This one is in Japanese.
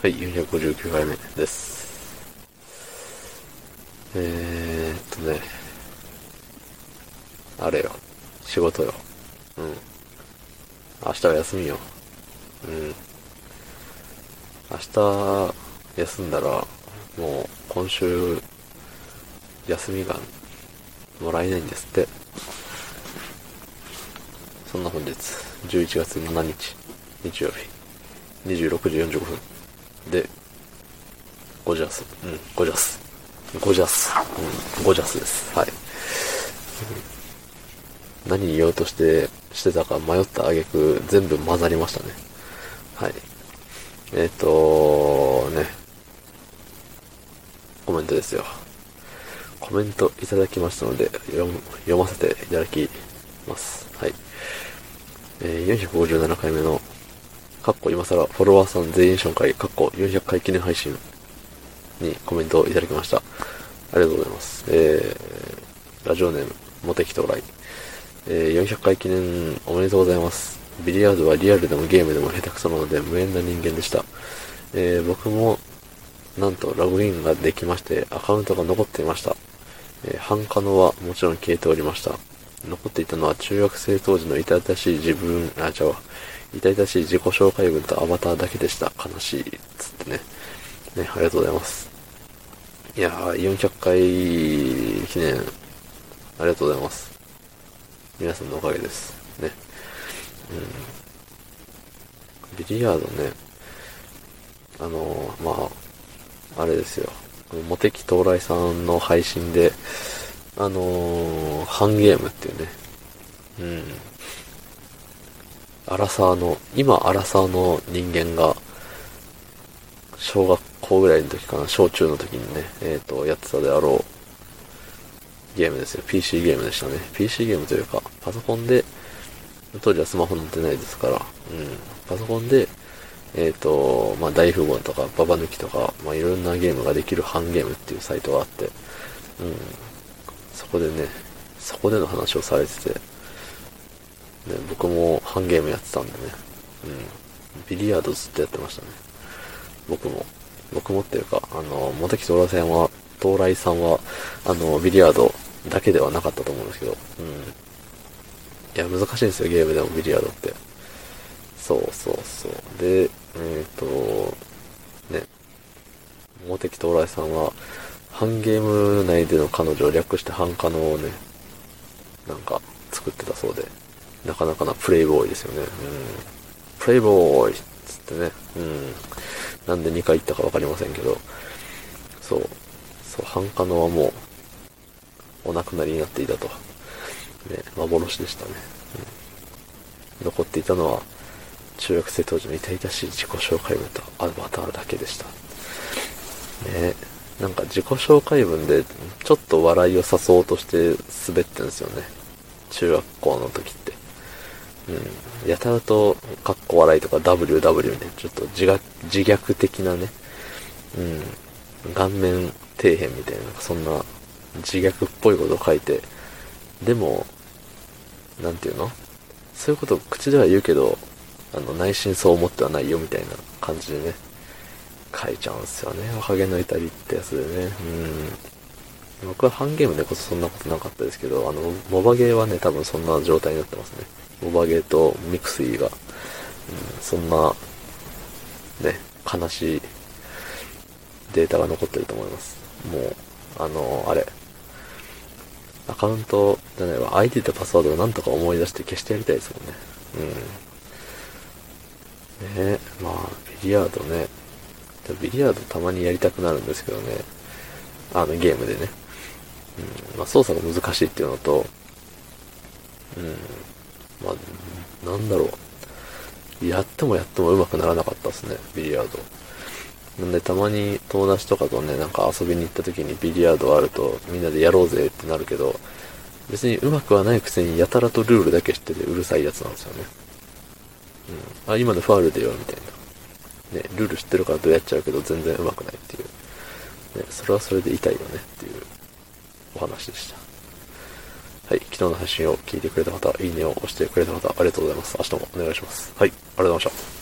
はい、459回目です。えーっとね、あれよ、仕事よ。うん。明日は休みよ。うん。明日、休んだら、もう、今週、休みが、もらえないんですって。そんな本日、11月7日、日曜日、26時45分。で、ゴジャス。うん、ゴジャス。ゴジャス。うん、ゴジャスです。はい。何言おうとして、してたか迷った挙句、全部混ざりましたね。はい。えっ、とね。コメントですよ。コメントいただきましたので、読読ませていただきます。はい。えー、457回目のかっこ今更フォロワーさん全員紹介、かっこ400回記念配信にコメントをいただきました。ありがとうございます。えー、ラジオネーム、モテキ到来。えー、400回記念おめでとうございます。ビリヤードはリアルでもゲームでも下手くそなので無縁な人間でした。えー、僕も、なんとログインができまして、アカウントが残っていました。えー、半可能はもちろん消えておりました。残っていたのは中学生当時の痛々しい自分、あ、違うわ。痛々しい自己紹介文とアバターだけでした。悲しい。つってね。ね、ありがとうございます。いやー、400回記念、ありがとうございます。皆さんのおかげです。ね。うん。ビリヤードね、あのー、まあ、あれですよ。モテキ到来さんの配信で、あのー、ハンゲームっていうね、うん。アラサーの、今アラサーの人間が、小学校ぐらいの時かな、小中の時にね、えっ、と、やってたであろう、ゲームですよ。PC ゲームでしたね。PC ゲームというか、パソコンで、当時はスマホ乗ってないですから、うん。パソコンで、えっ、と、まあ、大富豪とか、ババ抜きとか、まあ、いろんなゲームができるハンゲームっていうサイトがあって、うん。そこでね、そこでの話をされてて、ね、僕もハンゲームやってたんでね。うん。ビリヤードずっとやってましたね。僕も。僕もっていうか、あの、モテキトラさんは、東来さんは、あの、ビリヤードだけではなかったと思うんですけど、うん。いや、難しいんですよ、ゲームでもビリヤードって。そうそうそう。で、えっ、と、ね、モテキ東来さんは、ハンゲーム内での彼女を略してハンカノをね、なんか作ってたそうで、なかなかなプレイボーイですよね。うん。プレイボーイっつってね。うん。なんで2回言ったかわかりませんけど、そう。そう、ハンカノはもう、お亡くなりになっていたと。ね、幻でしたね。うん、残っていたのは、中学生当時の痛々しい自己紹介文とアバターだけでした。ねなんか自己紹介文で、ちょっと笑いを誘おうとして滑ってんですよね。中学校の時って。うん。やたらと、かっこ笑いとか WW ね、ちょっと自虐、自虐的なね、うん。顔面底辺みたいな、そんな自虐っぽいことを書いて、でも、なんていうの？そういうことを口では言うけど、あの、内心そう思ってはないよみたいな感じでね、書いちゃうんすよね。若気の至りってやつでね。うん。僕はハンゲームでこそそんなことなかったですけど、あの、モバゲーはね、多分そんな状態になってますね。モバゲーとミクスイが、うん、そんな、ね、悲しいデータが残ってると思います。もう、あの、あれ、アカウントじゃないわ、ID とパスワードをなんとか思い出して消してやりたいですもんね。うん。ねまあ、ビリヤードね。ビリヤードたまにやりたくなるんですけどね。あの、ゲームでね。うん。まあ、操作が難しいっていうのと、うん。まあ、なんだろう。やってもやっても上手くならなかったですね、ビリヤード。なんでたまに友達とかとね、なんか遊びに行った時にビリヤードあるとみんなでやろうぜってなるけど、別に上手くはないくせにやたらとルールだけ知っててうるさいやつなんですよね。うん。あ、今のファールでよ、みたいな。ね、ルール知ってるからどうやっちゃうけど全然上手くないっていう。ね、それはそれで痛いよねっていうお話でした。はい、昨日の配信を聞いてくれた方、いいねを押してくれた方、ありがとうございます。明日もお願いします。はい、ありがとうございました。